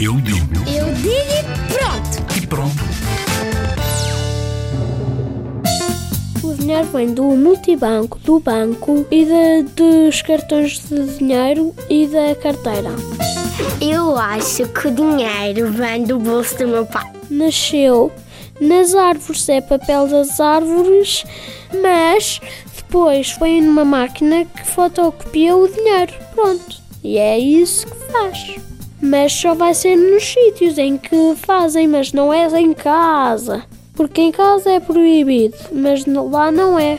Eu digo Eu digo e pronto. e pronto. O dinheiro vem do multibanco, do banco e de- dos cartões de dinheiro e da carteira. Eu acho que o dinheiro vem do bolso do meu pai. Nasceu nas árvores, é papel das árvores, mas depois foi numa máquina que fotocopia o dinheiro. Pronto. E é isso que faz. Mas só vai ser nos sítios em que fazem, mas não é em casa. Porque em casa é proibido, mas lá não é.